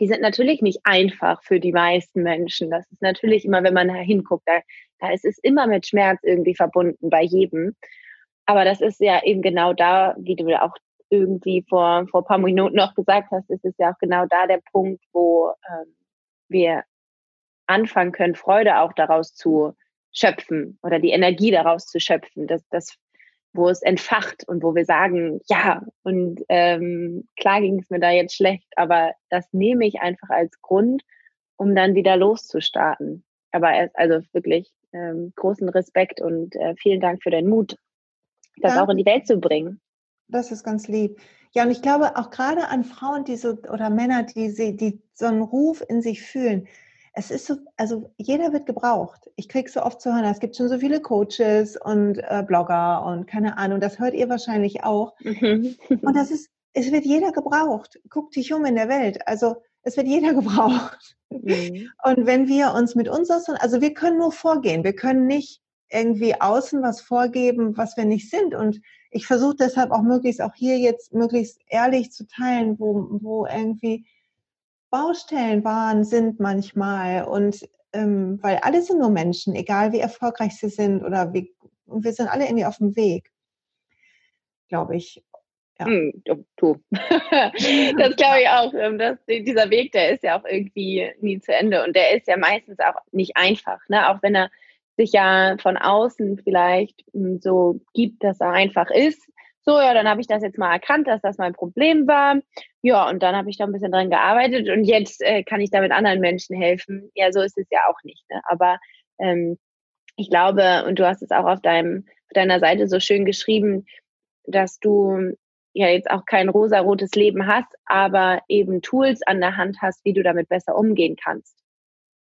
die sind natürlich nicht einfach für die meisten Menschen. Das ist natürlich immer, wenn man da hinguckt, da, da ist es immer mit Schmerz irgendwie verbunden bei jedem. Aber das ist ja eben genau da, wie du auch irgendwie vor, vor ein paar Minuten noch gesagt hast, ist es ja auch genau da der Punkt, wo ähm, wir anfangen können, Freude auch daraus zu, schöpfen oder die Energie daraus zu schöpfen, das, das, wo es entfacht und wo wir sagen, ja, und ähm, klar ging es mir da jetzt schlecht, aber das nehme ich einfach als Grund, um dann wieder loszustarten. Aber also wirklich ähm, großen Respekt und äh, vielen Dank für deinen Mut, das ja. auch in die Welt zu bringen. Das ist ganz lieb. Ja, und ich glaube auch gerade an Frauen, die so oder Männer, die, sie, die so einen Ruf in sich fühlen, es ist so, also jeder wird gebraucht. Ich kriege so oft zu hören, es gibt schon so viele Coaches und äh, Blogger und keine Ahnung, das hört ihr wahrscheinlich auch. Mhm. Und das ist, es wird jeder gebraucht. Guck dich um in der Welt. Also es wird jeder gebraucht. Mhm. Und wenn wir uns mit uns aus, also wir können nur vorgehen, wir können nicht irgendwie außen was vorgeben, was wir nicht sind. Und ich versuche deshalb auch möglichst auch hier jetzt möglichst ehrlich zu teilen, wo, wo irgendwie Baustellen waren, sind manchmal und ähm, weil alle sind nur Menschen, egal wie erfolgreich sie sind oder wie, und wir sind alle irgendwie auf dem Weg, glaube ich. Ja. Hm, du. das glaube ich auch. Ähm, das, dieser Weg, der ist ja auch irgendwie nie zu Ende und der ist ja meistens auch nicht einfach, ne? auch wenn er sich ja von außen vielleicht hm, so gibt, dass er einfach ist. So, ja, dann habe ich das jetzt mal erkannt, dass das mein Problem war. Ja, und dann habe ich da ein bisschen dran gearbeitet und jetzt äh, kann ich damit anderen Menschen helfen. Ja, so ist es ja auch nicht. Ne? Aber ähm, ich glaube, und du hast es auch auf deinem, auf deiner Seite so schön geschrieben, dass du ja jetzt auch kein rosarotes Leben hast, aber eben Tools an der Hand hast, wie du damit besser umgehen kannst.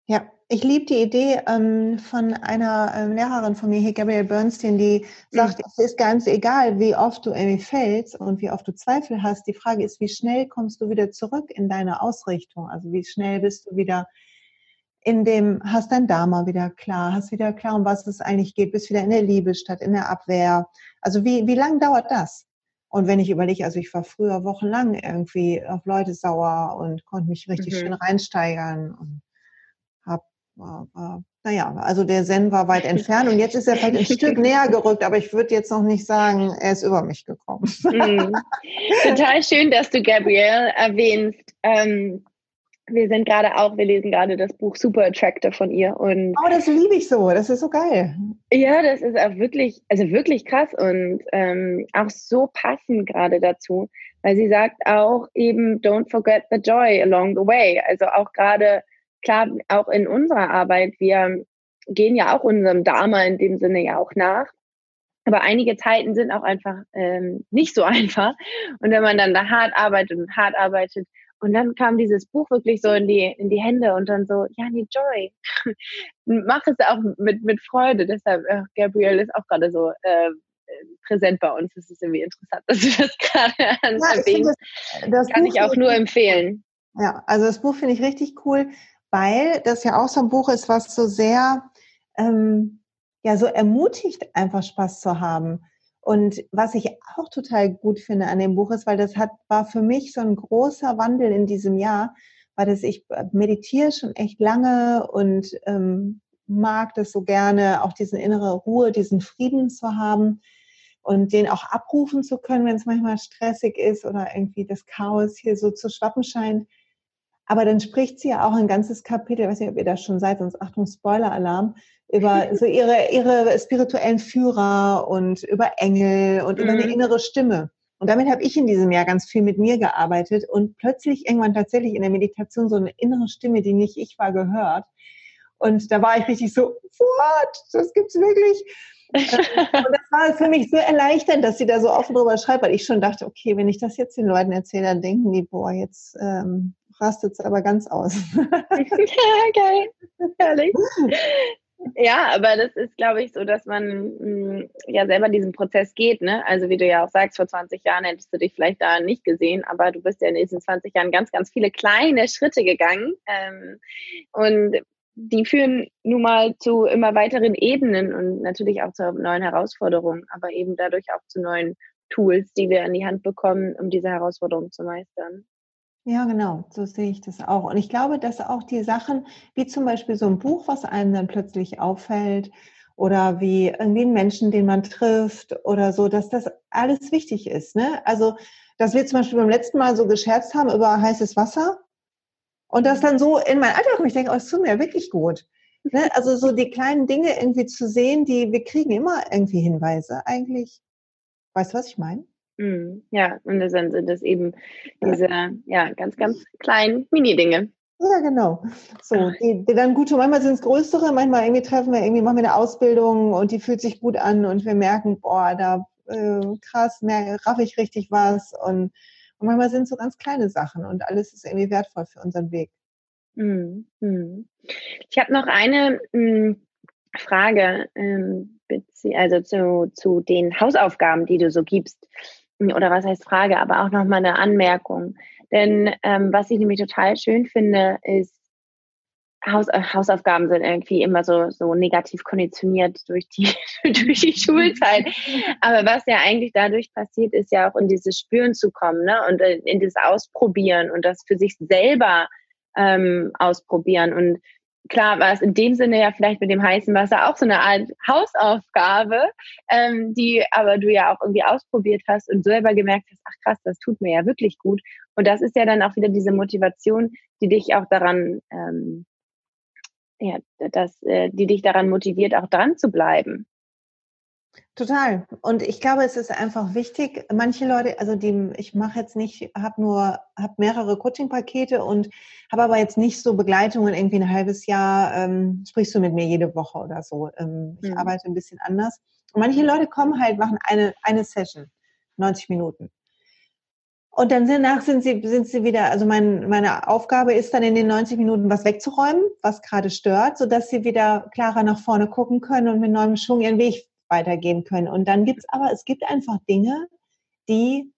Ja, ich liebe die Idee ähm, von einer ähm, Lehrerin von mir hier, Gabrielle Bernstein, die sagt, mhm. es ist ganz egal, wie oft du irgendwie fällst und wie oft du Zweifel hast. Die Frage ist, wie schnell kommst du wieder zurück in deine Ausrichtung? Also wie schnell bist du wieder in dem, hast dein Dharma wieder klar, hast wieder klar, um was es eigentlich geht, bist wieder in der Liebe statt in der Abwehr. Also wie, wie lang dauert das? Und wenn ich überlege, also ich war früher wochenlang irgendwie auf Leute sauer und konnte mich richtig mhm. schön reinsteigern und war, war, naja, also der Zen war weit entfernt und jetzt ist er vielleicht ein Stück näher gerückt, aber ich würde jetzt noch nicht sagen, er ist über mich gekommen. Mhm. Total schön, dass du Gabrielle erwähnst. Ähm, wir sind gerade auch, wir lesen gerade das Buch Super Attractor von ihr und oh, das liebe ich so, das ist so geil. Ja, das ist auch wirklich, also wirklich krass und ähm, auch so passend gerade dazu, weil sie sagt auch eben, don't forget the joy along the way. Also auch gerade, klar, auch in unserer Arbeit, wir gehen ja auch unserem Dharma in dem Sinne ja auch nach. Aber einige Zeiten sind auch einfach ähm, nicht so einfach. Und wenn man dann da hart arbeitet und hart arbeitet, und dann kam dieses Buch wirklich so in die, in die Hände und dann so, ja, nee, Joy, mach es auch mit, mit Freude. Deshalb, äh, Gabrielle ist auch gerade so äh, präsent bei uns. Das ist irgendwie interessant, dass du das gerade ja, erwähnst. Das, das Kann Buch ich auch nur empfehlen. Ja, also das Buch finde ich richtig cool, weil das ja auch so ein Buch ist, was so sehr, ähm, ja, so ermutigt, einfach Spaß zu haben. Und was ich auch total gut finde an dem Buch ist, weil das hat, war für mich so ein großer Wandel in diesem Jahr, weil das ich äh, meditiere schon echt lange und ähm, mag das so gerne, auch diese innere Ruhe, diesen Frieden zu haben und den auch abrufen zu können, wenn es manchmal stressig ist oder irgendwie das Chaos hier so zu schwappen scheint. Aber dann spricht sie ja auch ein ganzes Kapitel, ich weiß nicht, ob ihr das schon seid, sonst Achtung, Spoiler-Alarm, über so ihre, ihre spirituellen Führer und über Engel und mhm. über eine innere Stimme. Und damit habe ich in diesem Jahr ganz viel mit mir gearbeitet und plötzlich irgendwann tatsächlich in der Meditation so eine innere Stimme, die nicht ich war, gehört. Und da war ich richtig so, what? Das gibt's wirklich? und das war für mich so erleichternd, dass sie da so offen drüber schreibt, weil ich schon dachte, okay, wenn ich das jetzt den Leuten erzähle, dann denken die, boah, jetzt ähm, rastet es aber ganz aus. geil. Herrlich. Ja, aber das ist, glaube ich, so, dass man mh, mm, ja selber diesen Prozess geht. Ne? Also wie du ja auch sagst, vor 20 Jahren hättest du dich vielleicht da nicht gesehen, aber du bist ja in diesen 20 Jahren ganz, ganz viele kleine Schritte gegangen. Ähm, und die führen nun mal zu immer weiteren Ebenen und natürlich auch zu neuen Herausforderungen, aber eben dadurch auch zu neuen Tools, die wir an die Hand bekommen, um diese Herausforderungen zu meistern. Ja, genau, so sehe ich das auch. Und ich glaube, dass auch die Sachen, wie zum Beispiel so ein Buch, was einem dann plötzlich auffällt, oder wie irgendwie einen Menschen, den man trifft oder so, dass das alles wichtig ist. Ne? Also, dass wir zum Beispiel beim letzten Mal so gescherzt haben über heißes Wasser und das dann so in mein Alltag kommt. Ich denke, oh, es tut mir wirklich gut. Ne? Also so die kleinen Dinge irgendwie zu sehen, die wir kriegen immer irgendwie Hinweise. Eigentlich, weißt du, was ich meine? Mhm. Ja, und dann sind das eben diese ja, ganz, ganz kleinen Mini-Dinge. Ja, genau. So, die, die dann gut tun. Manchmal sind es größere, manchmal irgendwie treffen wir, irgendwie machen wir eine Ausbildung und die fühlt sich gut an und wir merken, boah, da äh, krass, mehr, raff ich richtig was. Und, und manchmal sind es so ganz kleine Sachen und alles ist irgendwie wertvoll für unseren Weg. Mhm. mhm. Ich habe noch eine mh, Frage, ähm, also zu, zu den Hausaufgaben, die du so gibst oder was heißt Frage, aber auch nochmal eine Anmerkung. Denn ähm, was ich nämlich total schön finde, ist, Haus, äh, Hausaufgaben sind irgendwie immer so, so negativ konditioniert durch die, durch die Schulzeit. Aber was ja eigentlich dadurch passiert, ist ja auch in dieses Spüren zu kommen ne? und in, in dieses Ausprobieren und das für sich selber ähm, ausprobieren. Und klar war es in dem Sinne ja vielleicht mit dem heißen Wasser auch so eine Art Hausaufgabe, ähm, die aber du ja auch irgendwie ausprobiert hast und selber gemerkt hast, ach krass, das tut mir ja wirklich gut. Und das ist ja dann auch wieder diese Motivation, die dich auch daran ähm, ja, dass äh, die dich daran motiviert, auch dran zu bleiben. Total. Und ich glaube, es ist einfach wichtig. Manche Leute, also die, ich mache jetzt nicht, habe nur, habe mehrere Coaching-Pakete und habe aber jetzt nicht so Begleitungen irgendwie ein halbes Jahr. Ähm, sprichst du mit mir jede Woche oder so? Ähm, ich mhm. arbeite ein bisschen anders. Und manche Leute kommen halt, machen eine eine Session, 90 Minuten. Und dann danach sind sie, sind sie wieder, also mein, meine Aufgabe ist dann in den 90 Minuten was wegzuräumen, was gerade stört, sodass sie wieder klarer nach vorne gucken können und mit neuem Schwung ihren Weg weitergehen können. Und dann gibt es aber, es gibt einfach Dinge, die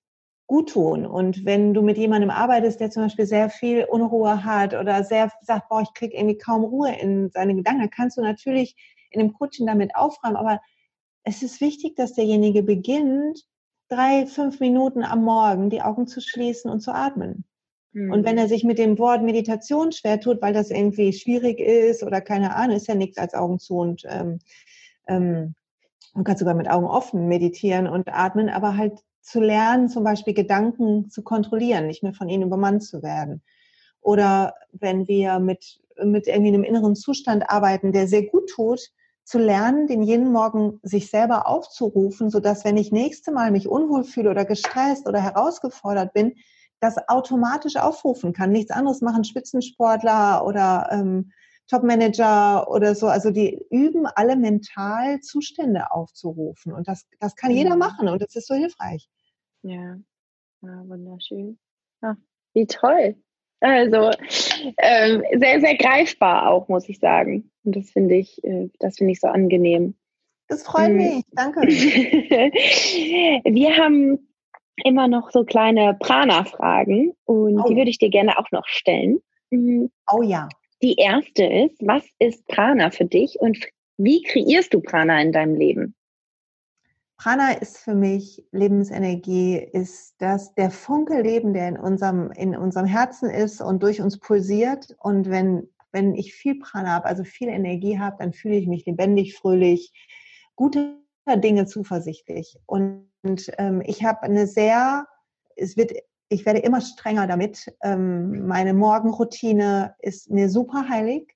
gut tun. Und wenn du mit jemandem arbeitest, der zum Beispiel sehr viel Unruhe hat oder sehr sagt, boah, ich kriege irgendwie kaum Ruhe in seine Gedanken, dann kannst du natürlich in dem Coaching damit aufräumen. Aber es ist wichtig, dass derjenige beginnt, drei, fünf Minuten am Morgen die Augen zu schließen und zu atmen. Mhm. Und wenn er sich mit dem Wort Meditation schwer tut, weil das irgendwie schwierig ist oder keine Ahnung, ist ja nichts als Augen zu und ähm, ähm, man kann sogar mit Augen offen meditieren und atmen, aber halt zu lernen, zum Beispiel Gedanken zu kontrollieren, nicht mehr von ihnen übermannt zu werden. Oder wenn wir mit, mit irgendwie einem inneren Zustand arbeiten, der sehr gut tut, zu lernen, den jeden Morgen sich selber aufzurufen, so dass wenn ich nächste Mal mich unwohl fühle oder gestresst oder herausgefordert bin, das automatisch aufrufen kann. Nichts anderes machen Spitzensportler oder ähm, Topmanager oder so. Also die üben alle mental Zustände aufzurufen. Und das, das kann jeder mhm. machen und das ist so hilfreich. Ja, ja wunderschön. Ja, wie toll. Also ähm, sehr, sehr greifbar auch, muss ich sagen. Und das finde ich, äh, das finde ich so angenehm. Das freut mhm. mich, danke. Wir haben immer noch so kleine Prana-Fragen und oh. die würde ich dir gerne auch noch stellen. Mhm. Oh ja. Die erste ist, was ist Prana für dich und wie kreierst du Prana in deinem Leben? Prana ist für mich Lebensenergie, ist das der Funke Leben, der in unserem, in unserem Herzen ist und durch uns pulsiert. Und wenn, wenn ich viel Prana habe, also viel Energie habe, dann fühle ich mich lebendig, fröhlich, gute Dinge zuversichtlich. Und, und ähm, ich habe eine sehr, es wird ich werde immer strenger damit. Ähm, meine Morgenroutine ist mir super heilig.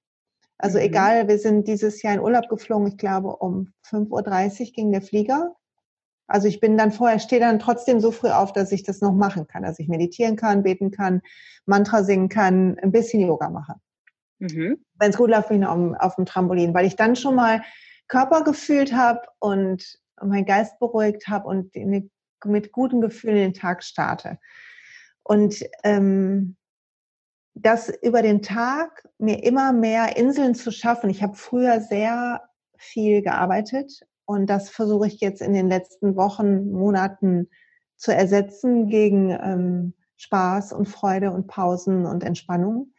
Also mhm. egal, wir sind dieses Jahr in Urlaub geflogen, ich glaube um 5.30 Uhr ging der Flieger. Also ich bin dann vorher, stehe dann trotzdem so früh auf, dass ich das noch machen kann. Dass ich meditieren kann, beten kann, Mantra singen kann, ein bisschen Yoga mache. Mhm. Wenn es gut läuft, bin ich auf, auf dem Trampolin, weil ich dann schon mal Körper gefühlt habe und meinen Geist beruhigt habe und mit guten Gefühlen den Tag starte. Und ähm, das über den Tag mir immer mehr Inseln zu schaffen. Ich habe früher sehr viel gearbeitet und das versuche ich jetzt in den letzten Wochen, Monaten zu ersetzen gegen ähm, Spaß und Freude und Pausen und Entspannung.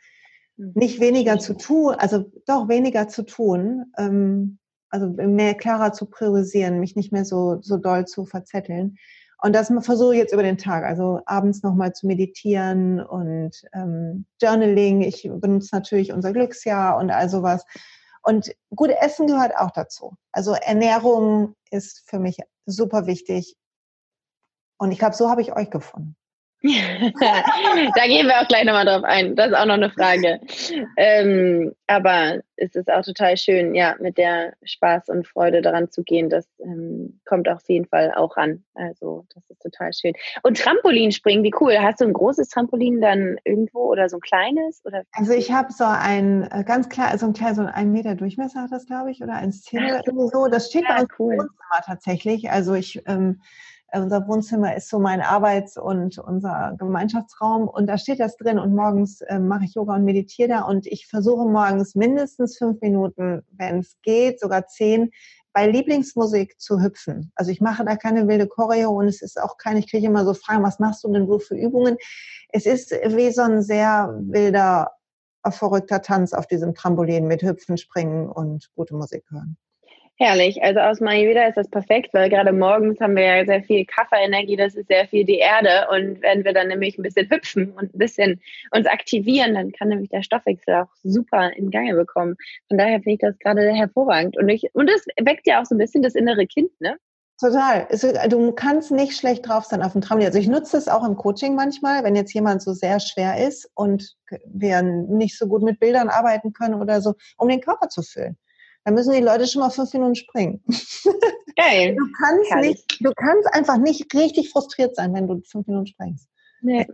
Mhm. Nicht weniger zu tun, also doch weniger zu tun, ähm, also mehr klarer zu priorisieren, mich nicht mehr so, so doll zu verzetteln. Und das versuche ich jetzt über den Tag, also abends nochmal zu meditieren und ähm, Journaling. Ich benutze natürlich unser Glücksjahr und all sowas. Und gut Essen gehört auch dazu. Also Ernährung ist für mich super wichtig. Und ich glaube, so habe ich euch gefunden. da gehen wir auch gleich nochmal drauf ein. Das ist auch noch eine Frage. Ähm, aber es ist auch total schön, ja, mit der Spaß und Freude daran zu gehen. Das ähm, kommt auf jeden Fall auch an. Also, das ist total schön. Und Trampolinspringen, wie cool. Hast du ein großes Trampolin dann irgendwo oder so ein kleines? Oder? Also, ich habe so ein äh, ganz klar, so ein kleines, so ein Meter Durchmesser hat das, glaube ich, oder ein Zehn irgendwie so. Das steht ja, bei uns cool. im Wohnzimmer tatsächlich. Also, ich. Ähm, äh, unser Wohnzimmer ist so mein Arbeits- und unser Gemeinschaftsraum und da steht das drin und morgens äh, mache ich Yoga und meditiere da und ich versuche morgens mindestens fünf Minuten, wenn es geht, sogar zehn, bei Lieblingsmusik zu hüpfen. Also ich mache da keine wilde Choreo und es ist auch keine, ich kriege immer so Fragen, was machst du denn so für Übungen? Es ist wie so ein sehr wilder, verrückter Tanz auf diesem Trampolin mit Hüpfen, Springen und gute Musik hören. Herrlich. Also aus Mayurveda ist das perfekt, weil gerade morgens haben wir ja sehr viel Kaffeenergie, das ist sehr viel die Erde. Und wenn wir dann nämlich ein bisschen hüpfen und ein bisschen uns aktivieren, dann kann nämlich der Stoffwechsel auch super in Gange bekommen. Von daher finde ich das gerade hervorragend. Und, ich, und das weckt ja auch so ein bisschen das innere Kind, ne? Total. Du kannst nicht schlecht drauf sein auf dem Trampolin. Also ich nutze es auch im Coaching manchmal, wenn jetzt jemand so sehr schwer ist und wir nicht so gut mit Bildern arbeiten können oder so, um den Körper zu füllen. Da müssen die Leute schon mal fünf Minuten springen. Geil. Du kannst nicht, du kannst einfach nicht richtig frustriert sein, wenn du fünf Minuten springst. Nee.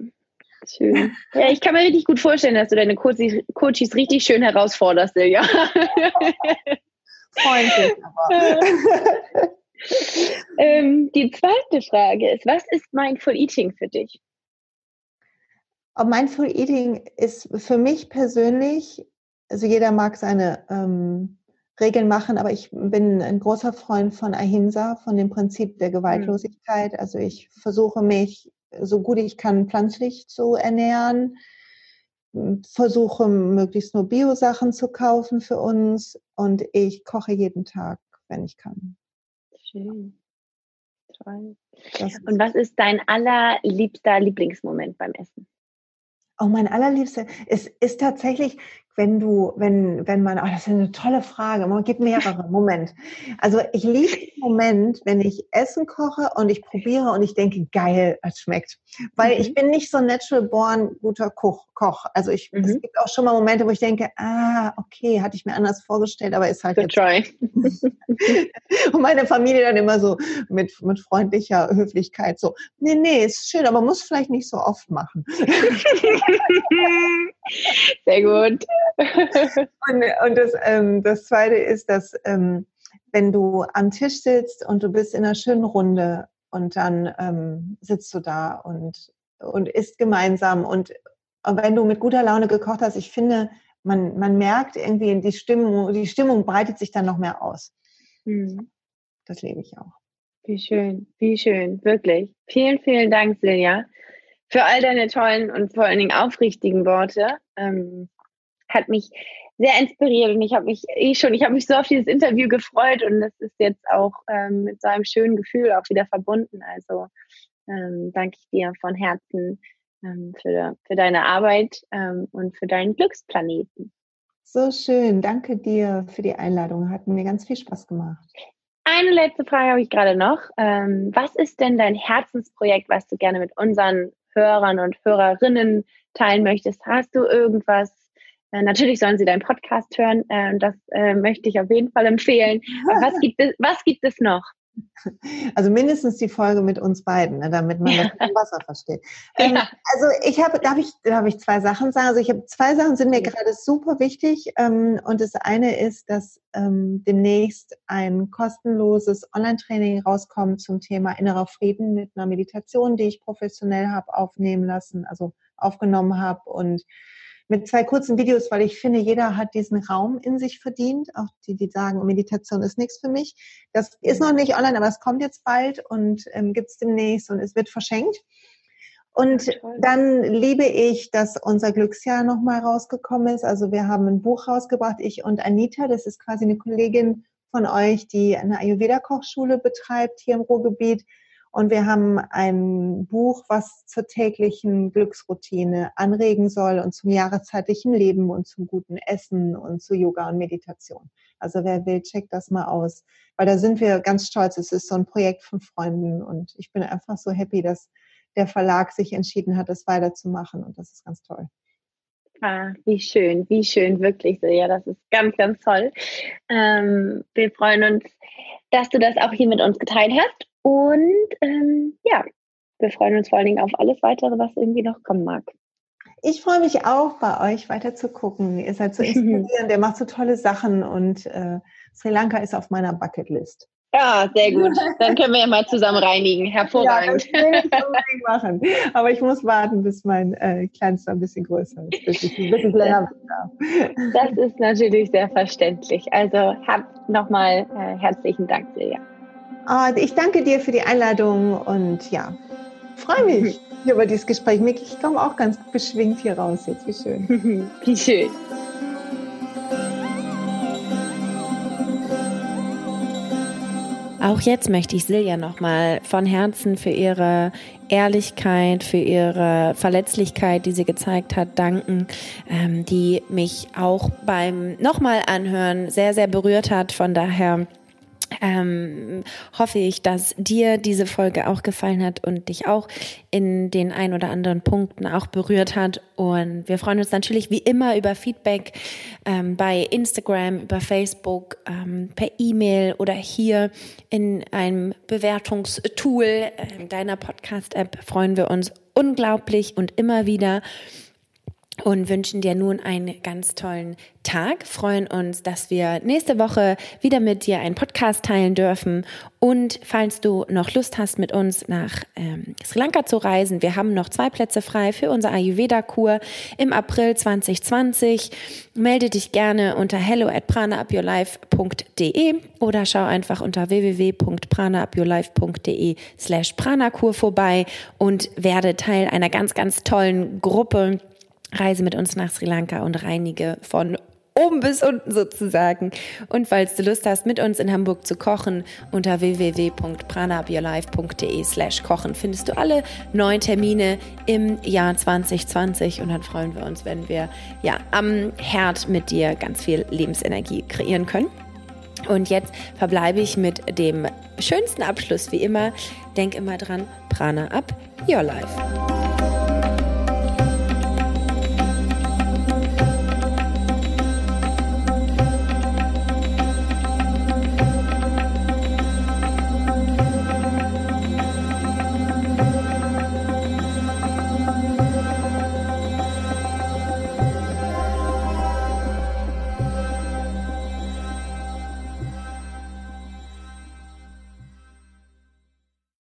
Schön. Ja, ich kann mir richtig gut vorstellen, dass du deine Coaches richtig schön herausforderst, Silja. Freundlich, aber. ähm, die zweite Frage ist, was ist Mindful Eating für dich? Mindful Eating ist für mich persönlich, also jeder mag seine ähm, Regeln machen, aber ich bin ein großer Freund von Ahimsa, von dem Prinzip der Gewaltlosigkeit. Also ich versuche mich so gut ich kann pflanzlich zu ernähren, versuche möglichst nur Bio-Sachen zu kaufen für uns und ich koche jeden Tag, wenn ich kann. Schön. Toll. Und was ist dein allerliebster Lieblingsmoment beim Essen? Oh, mein allerliebster, es ist tatsächlich, wenn du, wenn, wenn man, oh, das ist eine tolle Frage, man gibt mehrere, Moment. Also ich liebe den Moment, wenn ich Essen koche und ich probiere und ich denke, geil, es schmeckt. Weil mhm. ich bin nicht so natural born guter Koch. Koch. Also ich, mhm. es gibt auch schon mal Momente, wo ich denke, ah, okay, hatte ich mir anders vorgestellt, aber ist halt Good try. und meine Familie dann immer so mit, mit freundlicher Höflichkeit so, nee, nee, ist schön, aber muss vielleicht nicht so oft machen. Sehr gut. Und, und das, ähm, das Zweite ist, dass ähm, wenn du am Tisch sitzt und du bist in einer schönen Runde und dann ähm, sitzt du da und, und isst gemeinsam und, wenn du mit guter Laune gekocht hast, ich finde, man, man merkt irgendwie die Stimmung, die Stimmung breitet sich dann noch mehr aus. Mhm. Das lebe ich auch. Wie schön, wie schön, wirklich. Vielen, vielen Dank, Silja, für all deine tollen und vor allen Dingen aufrichtigen Worte. Ähm, hat mich sehr inspiriert und ich habe mich eh schon, ich habe mich so auf dieses Interview gefreut und das ist jetzt auch ähm, mit so einem schönen Gefühl auch wieder verbunden. Also ähm, danke ich dir von Herzen ähm, für, für deine Arbeit ähm, und für deinen Glücksplaneten. So schön, danke dir für die Einladung, hat mir ganz viel Spaß gemacht. Eine letzte Frage habe ich gerade noch. Ähm, was ist denn dein Herzensprojekt, was du gerne mit unseren Hörern und Hörerinnen teilen möchtest? Hast du irgendwas, äh, natürlich sollen Sie deinen Podcast hören. Äh, das äh, möchte ich auf jeden Fall empfehlen. Aber was gibt es, was gibt es noch? Also mindestens die Folge mit uns beiden, ne, damit man ja. das Wasser versteht. Ähm, ja. Also ich habe, darf ich, darf ich zwei Sachen sagen? Also ich habe zwei Sachen sind mir gerade super wichtig. Ähm, und das eine ist, dass ähm, demnächst ein kostenloses Online-Training rauskommt zum Thema innerer Frieden mit einer Meditation, die ich professionell habe aufnehmen lassen, also aufgenommen habe und mit zwei kurzen Videos, weil ich finde, jeder hat diesen Raum in sich verdient. Auch die, die sagen, Meditation ist nichts für mich. Das ist noch nicht online, aber es kommt jetzt bald und ähm, gibt es demnächst und es wird verschenkt. Und dann liebe ich, dass unser Glücksjahr nochmal rausgekommen ist. Also wir haben ein Buch rausgebracht, ich und Anita, das ist quasi eine Kollegin von euch, die eine Ayurveda-Kochschule betreibt hier im Ruhrgebiet. Und wir haben ein Buch, was zur täglichen Glücksroutine anregen soll und zum jahreszeitlichen Leben und zum guten Essen und zu Yoga und Meditation. Also wer will, checkt das mal aus. Weil da sind wir ganz stolz. Es ist so ein Projekt von Freunden und ich bin einfach so happy, dass der Verlag sich entschieden hat, das weiterzumachen und das ist ganz toll. Ah, wie schön, wie schön, wirklich so. Ja, das ist ganz, ganz toll. Ähm, wir freuen uns, dass du das auch hier mit uns geteilt hast und ähm, ja, wir freuen uns vor allen Dingen auf alles weitere, was irgendwie noch kommen mag. Ich freue mich auch, bei euch weiter zu gucken. Ihr seid so inspirierend, ihr macht so tolle Sachen und äh, Sri Lanka ist auf meiner Bucketlist. Ja, sehr gut. Dann können wir ja mal zusammen reinigen. Hervorragend. Ja, machen. Aber ich muss warten, bis mein äh, Kleinster ein bisschen größer ist, bis ich ein bisschen länger. Das ist natürlich sehr verständlich. Also nochmal äh, herzlichen Dank, Silja. Oh, ich danke dir für die Einladung und ja, freue mich über dieses Gespräch. Ich komme auch ganz beschwingt hier raus jetzt. Wie schön. Wie schön. Auch jetzt möchte ich Silja nochmal von Herzen für ihre Ehrlichkeit, für ihre Verletzlichkeit, die sie gezeigt hat, danken, ähm, die mich auch beim nochmal anhören sehr, sehr berührt hat. Von daher ähm, hoffe ich, dass dir diese Folge auch gefallen hat und dich auch in den ein oder anderen Punkten auch berührt hat. Und wir freuen uns natürlich wie immer über Feedback ähm, bei Instagram, über Facebook, ähm, per E-Mail oder hier in einem Bewertungstool äh, deiner Podcast-App freuen wir uns unglaublich und immer wieder und wünschen dir nun einen ganz tollen Tag. Freuen uns, dass wir nächste Woche wieder mit dir einen Podcast teilen dürfen. Und falls du noch Lust hast, mit uns nach ähm, Sri Lanka zu reisen, wir haben noch zwei Plätze frei für unsere Ayurveda-Kur im April 2020. Melde dich gerne unter hello at pranaupyourlife.de oder schau einfach unter www.pranaupyourlife.de slash pranakur vorbei und werde Teil einer ganz, ganz tollen Gruppe reise mit uns nach Sri Lanka und reinige von oben bis unten sozusagen. Und falls du Lust hast, mit uns in Hamburg zu kochen, unter www.pranaupyourlife.de slash kochen findest du alle neuen Termine im Jahr 2020 und dann freuen wir uns, wenn wir ja am Herd mit dir ganz viel Lebensenergie kreieren können. Und jetzt verbleibe ich mit dem schönsten Abschluss wie immer. Denk immer dran, Prana up your life.